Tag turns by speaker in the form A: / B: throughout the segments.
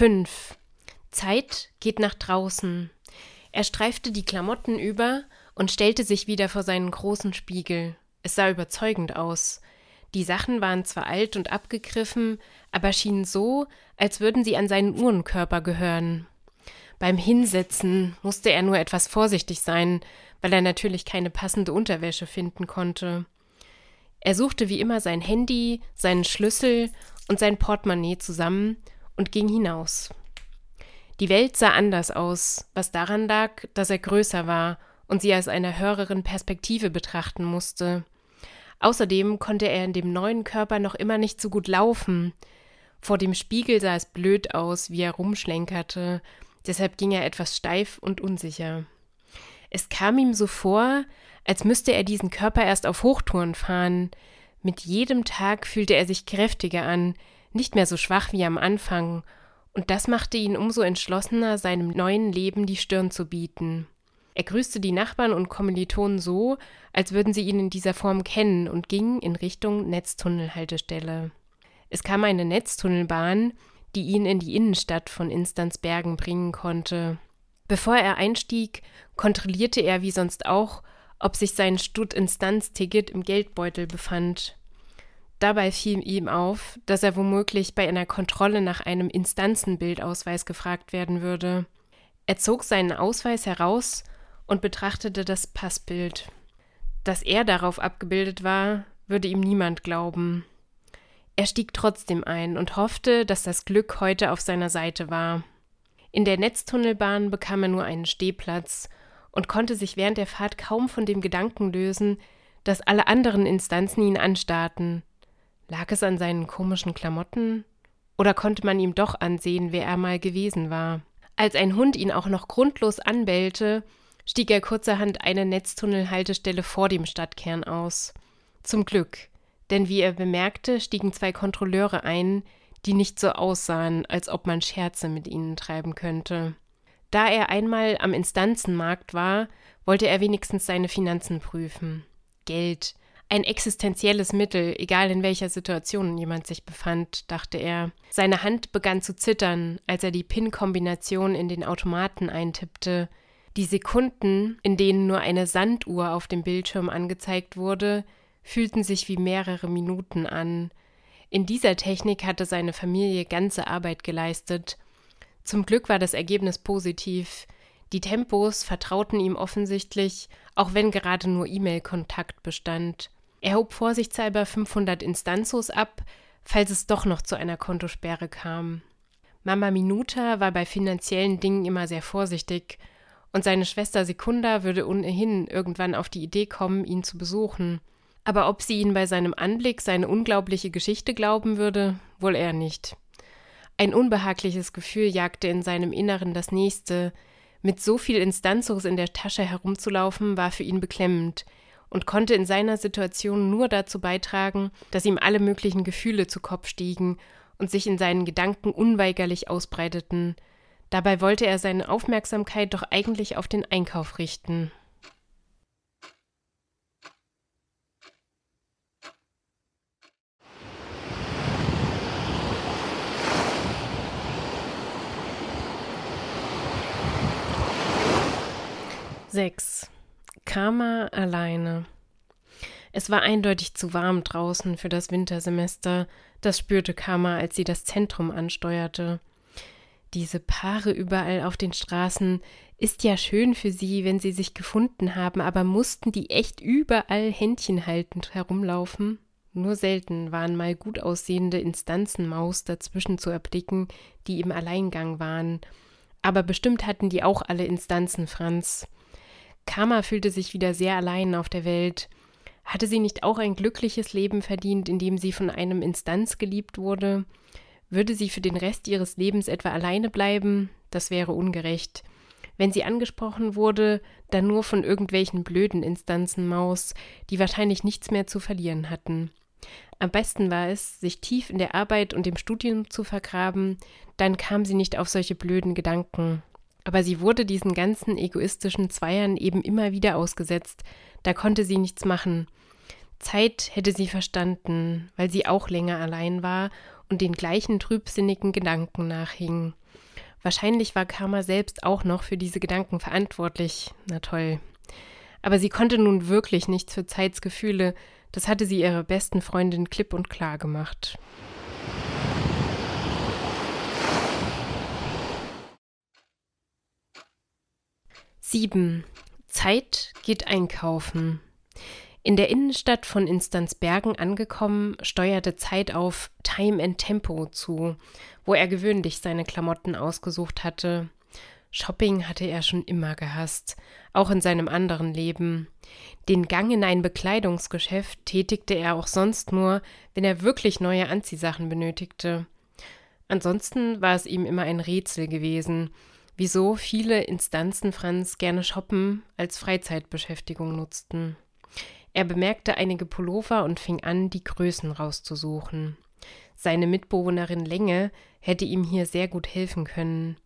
A: 5. Zeit geht nach draußen. Er streifte die Klamotten über und stellte sich wieder vor seinen großen Spiegel. Es sah überzeugend aus. Die Sachen waren zwar alt und abgegriffen, aber schienen so, als würden sie an seinen Uhrenkörper gehören. Beim Hinsetzen musste er nur etwas vorsichtig sein, weil er natürlich keine passende Unterwäsche finden konnte. Er suchte wie immer sein Handy, seinen Schlüssel und sein Portemonnaie zusammen und ging hinaus. Die Welt sah anders aus, was daran lag, dass er größer war und sie aus einer höheren Perspektive betrachten musste. Außerdem konnte er in dem neuen Körper noch immer nicht so gut laufen. Vor dem Spiegel sah es blöd aus, wie er rumschlenkerte, deshalb ging er etwas steif und unsicher. Es kam ihm so vor, als müsste er diesen Körper erst auf Hochtouren fahren. Mit jedem Tag fühlte er sich kräftiger an, nicht mehr so schwach wie am Anfang, und das machte ihn umso entschlossener, seinem neuen Leben die Stirn zu bieten. Er grüßte die Nachbarn und Kommilitonen so, als würden sie ihn in dieser Form kennen und ging in Richtung Netztunnelhaltestelle. Es kam eine Netztunnelbahn, die ihn in die Innenstadt von Instanzbergen bringen konnte. Bevor er einstieg, kontrollierte er wie sonst auch, ob sich sein Stutt-Instanz-Ticket im Geldbeutel befand. Dabei fiel ihm auf, dass er womöglich bei einer Kontrolle nach einem Instanzenbildausweis gefragt werden würde. Er zog seinen Ausweis heraus und betrachtete das Passbild. Dass er darauf abgebildet war, würde ihm niemand glauben. Er stieg trotzdem ein und hoffte, dass das Glück heute auf seiner Seite war. In der Netztunnelbahn bekam er nur einen Stehplatz und konnte sich während der Fahrt kaum von dem Gedanken lösen, dass alle anderen Instanzen ihn anstarrten. Lag es an seinen komischen Klamotten? Oder konnte man ihm doch ansehen, wer er mal gewesen war? Als ein Hund ihn auch noch grundlos anbellte, stieg er kurzerhand eine Netztunnelhaltestelle vor dem Stadtkern aus. Zum Glück, denn wie er bemerkte, stiegen zwei Kontrolleure ein, die nicht so aussahen, als ob man Scherze mit ihnen treiben könnte. Da er einmal am Instanzenmarkt war, wollte er wenigstens seine Finanzen prüfen. Geld, ein existenzielles Mittel, egal in welcher Situation jemand sich befand, dachte er. Seine Hand begann zu zittern, als er die PIN-Kombination in den Automaten eintippte. Die Sekunden, in denen nur eine Sanduhr auf dem Bildschirm angezeigt wurde, fühlten sich wie mehrere Minuten an. In dieser Technik hatte seine Familie ganze Arbeit geleistet. Zum Glück war das Ergebnis positiv. Die Tempos vertrauten ihm offensichtlich, auch wenn gerade nur E-Mail-Kontakt bestand. Er hob vorsichtshalber 500 Instanzos ab, falls es doch noch zu einer Kontosperre kam. Mama Minuta war bei finanziellen Dingen immer sehr vorsichtig und seine Schwester Sekunda würde ohnehin irgendwann auf die Idee kommen, ihn zu besuchen. Aber ob sie ihn bei seinem Anblick seine unglaubliche Geschichte glauben würde, wohl eher nicht. Ein unbehagliches Gefühl jagte in seinem Inneren das nächste. Mit so viel Instanzos in der Tasche herumzulaufen, war für ihn beklemmend und konnte in seiner Situation nur dazu beitragen, dass ihm alle möglichen Gefühle zu Kopf stiegen und sich in seinen Gedanken unweigerlich ausbreiteten, Dabei wollte er seine Aufmerksamkeit doch eigentlich auf den Einkauf richten. Sechs. Karma alleine. Es war eindeutig zu warm draußen für das Wintersemester, das spürte Karma, als sie das Zentrum ansteuerte diese Paare überall auf den Straßen, ist ja schön für sie, wenn sie sich gefunden haben, aber mussten die echt überall Händchen haltend herumlaufen? Nur selten waren mal gut aussehende Instanzenmaus dazwischen zu erblicken, die im Alleingang waren. Aber bestimmt hatten die auch alle Instanzen Franz. Karma fühlte sich wieder sehr allein auf der Welt. Hatte sie nicht auch ein glückliches Leben verdient, in dem sie von einem Instanz geliebt wurde? Würde sie für den Rest ihres Lebens etwa alleine bleiben? Das wäre ungerecht. Wenn sie angesprochen wurde, dann nur von irgendwelchen blöden Instanzen Maus, die wahrscheinlich nichts mehr zu verlieren hatten. Am besten war es, sich tief in der Arbeit und dem Studium zu vergraben, dann kam sie nicht auf solche blöden Gedanken. Aber sie wurde diesen ganzen egoistischen Zweiern eben immer wieder ausgesetzt, da konnte sie nichts machen. Zeit hätte sie verstanden, weil sie auch länger allein war und den gleichen trübsinnigen Gedanken nachhing. Wahrscheinlich war Karma selbst auch noch für diese Gedanken verantwortlich. Na toll. Aber sie konnte nun wirklich nichts für Zeits Gefühle, das hatte sie ihrer besten Freundin klipp und klar gemacht. Sieben. Zeit geht einkaufen. In der Innenstadt von Instanzbergen angekommen, steuerte Zeit auf Time and Tempo zu, wo er gewöhnlich seine Klamotten ausgesucht hatte. Shopping hatte er schon immer gehasst, auch in seinem anderen Leben. Den Gang in ein Bekleidungsgeschäft tätigte er auch sonst nur, wenn er wirklich neue Anziehsachen benötigte. Ansonsten war es ihm immer ein Rätsel gewesen, wieso viele Instanzen Franz gerne Shoppen als Freizeitbeschäftigung nutzten. Er bemerkte einige Pullover und fing an, die Größen rauszusuchen. Seine Mitbewohnerin Länge hätte ihm hier sehr gut helfen können.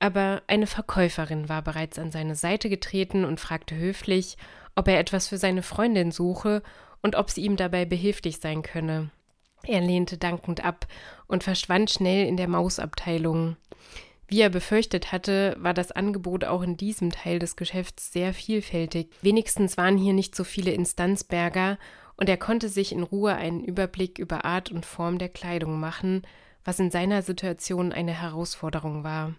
A: Aber eine Verkäuferin war bereits an seine Seite getreten und fragte höflich, ob er etwas für seine Freundin suche und ob sie ihm dabei behilflich sein könne. Er lehnte dankend ab und verschwand schnell in der Mausabteilung. Wie er befürchtet hatte, war das Angebot auch in diesem Teil des Geschäfts sehr vielfältig. Wenigstens waren hier nicht so viele Instanzberger und er konnte sich in Ruhe einen Überblick über Art und Form der Kleidung machen, was in seiner Situation eine Herausforderung war.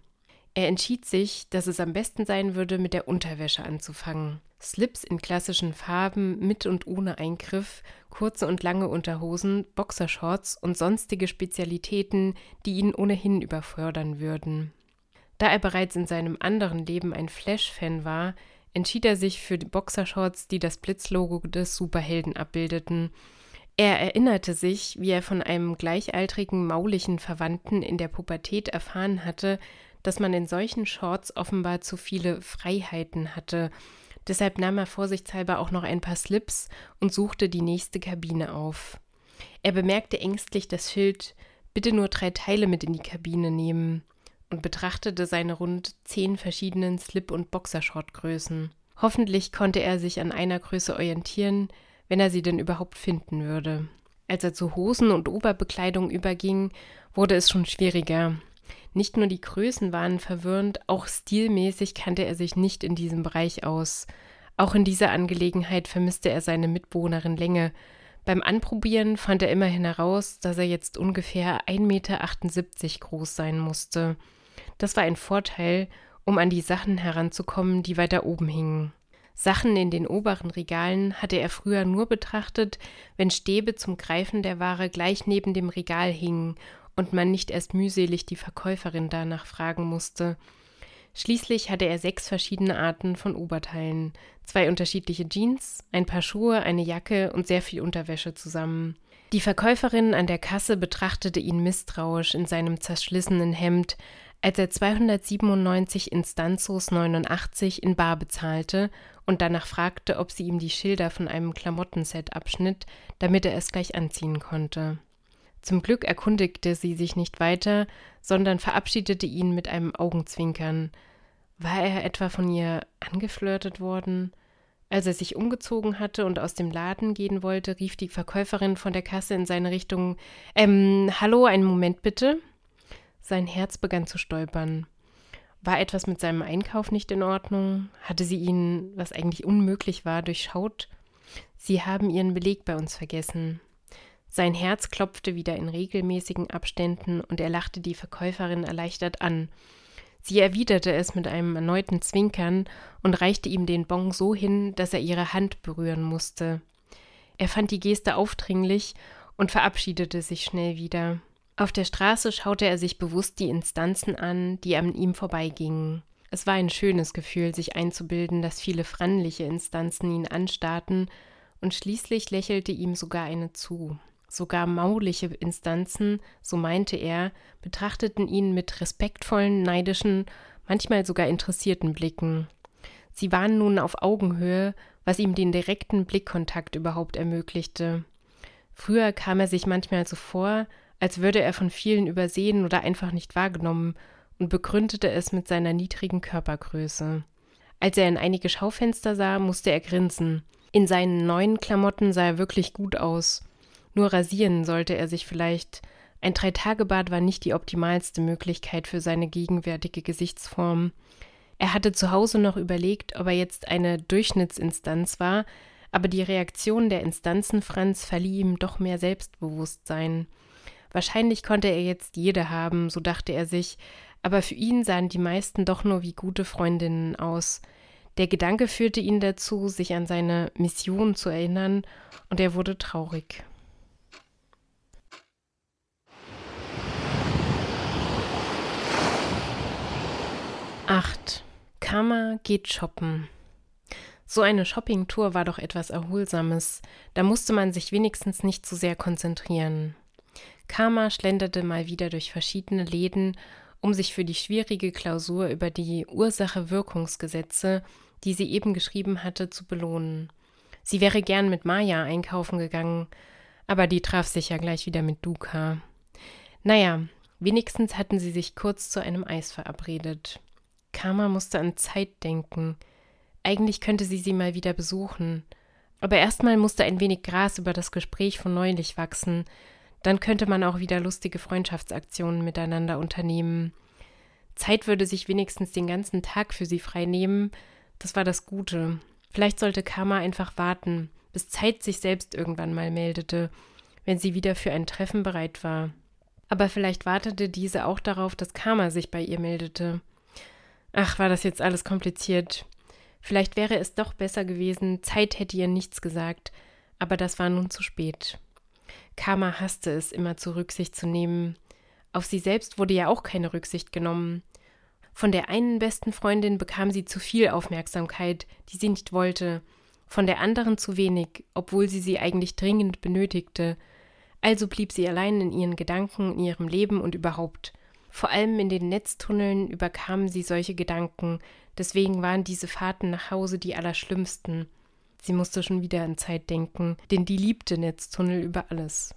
A: Er entschied sich, dass es am besten sein würde, mit der Unterwäsche anzufangen. Slips in klassischen Farben mit und ohne Eingriff, kurze und lange Unterhosen, Boxershorts und sonstige Spezialitäten, die ihn ohnehin überfordern würden. Da er bereits in seinem anderen Leben ein Flash-Fan war, entschied er sich für die Boxershorts, die das Blitzlogo des Superhelden abbildeten. Er erinnerte sich, wie er von einem gleichaltrigen maulichen Verwandten in der Pubertät erfahren hatte, dass man in solchen Shorts offenbar zu viele Freiheiten hatte. Deshalb nahm er vorsichtshalber auch noch ein paar Slips und suchte die nächste Kabine auf. Er bemerkte ängstlich das Schild Bitte nur drei Teile mit in die Kabine nehmen und betrachtete seine rund zehn verschiedenen Slip- und Boxershortgrößen. Hoffentlich konnte er sich an einer Größe orientieren, wenn er sie denn überhaupt finden würde. Als er zu Hosen und Oberbekleidung überging, wurde es schon schwieriger. Nicht nur die Größen waren verwirrend, auch stilmäßig kannte er sich nicht in diesem Bereich aus. Auch in dieser Angelegenheit vermisste er seine Mitbewohnerin Länge. Beim Anprobieren fand er immerhin heraus, dass er jetzt ungefähr 1,78 Meter groß sein musste. Das war ein Vorteil, um an die Sachen heranzukommen, die weiter oben hingen. Sachen in den oberen Regalen hatte er früher nur betrachtet, wenn Stäbe zum Greifen der Ware gleich neben dem Regal hingen und man nicht erst mühselig die Verkäuferin danach fragen musste. Schließlich hatte er sechs verschiedene Arten von Oberteilen, zwei unterschiedliche Jeans, ein paar Schuhe, eine Jacke und sehr viel Unterwäsche zusammen. Die Verkäuferin an der Kasse betrachtete ihn misstrauisch in seinem zerschlissenen Hemd, als er 297 Instanzos 89 in Bar bezahlte und danach fragte, ob sie ihm die Schilder von einem Klamottenset abschnitt, damit er es gleich anziehen konnte. Zum Glück erkundigte sie sich nicht weiter, sondern verabschiedete ihn mit einem Augenzwinkern. War er etwa von ihr angeflirtet worden? Als er sich umgezogen hatte und aus dem Laden gehen wollte, rief die Verkäuferin von der Kasse in seine Richtung Ähm, hallo, einen Moment bitte. Sein Herz begann zu stolpern. War etwas mit seinem Einkauf nicht in Ordnung? Hatte sie ihn, was eigentlich unmöglich war, durchschaut? Sie haben Ihren Beleg bei uns vergessen. Sein Herz klopfte wieder in regelmäßigen Abständen und er lachte die Verkäuferin erleichtert an. Sie erwiderte es mit einem erneuten Zwinkern und reichte ihm den Bon so hin, dass er ihre Hand berühren musste. Er fand die Geste aufdringlich und verabschiedete sich schnell wieder. Auf der Straße schaute er sich bewusst die Instanzen an, die an ihm vorbeigingen. Es war ein schönes Gefühl, sich einzubilden, dass viele frannliche Instanzen ihn anstarrten, und schließlich lächelte ihm sogar eine zu. Sogar mauliche Instanzen, so meinte er, betrachteten ihn mit respektvollen, neidischen, manchmal sogar interessierten Blicken. Sie waren nun auf Augenhöhe, was ihm den direkten Blickkontakt überhaupt ermöglichte. Früher kam er sich manchmal so vor, als würde er von vielen übersehen oder einfach nicht wahrgenommen und begründete es mit seiner niedrigen Körpergröße. Als er in einige Schaufenster sah, musste er grinsen. In seinen neuen Klamotten sah er wirklich gut aus. Nur rasieren sollte er sich vielleicht. Ein Dreitagebad war nicht die optimalste Möglichkeit für seine gegenwärtige Gesichtsform. Er hatte zu Hause noch überlegt, ob er jetzt eine Durchschnittsinstanz war, aber die Reaktion der Instanzen Franz verlieh ihm doch mehr Selbstbewusstsein. Wahrscheinlich konnte er jetzt jede haben, so dachte er sich, aber für ihn sahen die meisten doch nur wie gute Freundinnen aus. Der Gedanke führte ihn dazu, sich an seine Mission zu erinnern, und er wurde traurig. Acht. Karma geht shoppen. So eine Shoppingtour war doch etwas Erholsames. Da musste man sich wenigstens nicht zu sehr konzentrieren. Karma schlenderte mal wieder durch verschiedene Läden, um sich für die schwierige Klausur über die Ursache-Wirkungsgesetze die sie eben geschrieben hatte, zu belohnen. Sie wäre gern mit Maya einkaufen gegangen, aber die traf sich ja gleich wieder mit Duka. Naja, wenigstens hatten sie sich kurz zu einem Eis verabredet. Karma musste an Zeit denken. Eigentlich könnte sie sie mal wieder besuchen. Aber erstmal musste ein wenig Gras über das Gespräch von neulich wachsen. Dann könnte man auch wieder lustige Freundschaftsaktionen miteinander unternehmen. Zeit würde sich wenigstens den ganzen Tag für sie frei nehmen, das war das Gute. Vielleicht sollte Karma einfach warten, bis Zeit sich selbst irgendwann mal meldete, wenn sie wieder für ein Treffen bereit war. Aber vielleicht wartete diese auch darauf, dass Karma sich bei ihr meldete. Ach, war das jetzt alles kompliziert. Vielleicht wäre es doch besser gewesen, Zeit hätte ihr nichts gesagt, aber das war nun zu spät. Karma hasste es, immer zur Rücksicht zu nehmen. Auf sie selbst wurde ja auch keine Rücksicht genommen. Von der einen besten Freundin bekam sie zu viel Aufmerksamkeit, die sie nicht wollte, von der anderen zu wenig, obwohl sie sie eigentlich dringend benötigte. Also blieb sie allein in ihren Gedanken, in ihrem Leben und überhaupt. Vor allem in den Netztunneln überkamen sie solche Gedanken, deswegen waren diese Fahrten nach Hause die allerschlimmsten. Sie musste schon wieder an Zeit denken, denn die liebte Netztunnel über alles.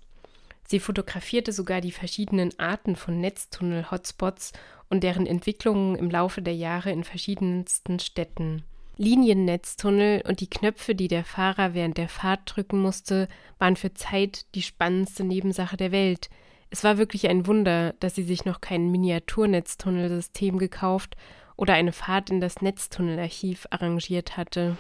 A: Sie fotografierte sogar die verschiedenen Arten von Netztunnel-Hotspots und deren Entwicklungen im Laufe der Jahre in verschiedensten Städten. Liniennetztunnel und die Knöpfe, die der Fahrer während der Fahrt drücken musste, waren für Zeit die spannendste Nebensache der Welt. Es war wirklich ein Wunder, dass sie sich noch kein Miniaturnetztunnelsystem gekauft oder eine Fahrt in das Netztunnelarchiv arrangiert hatte.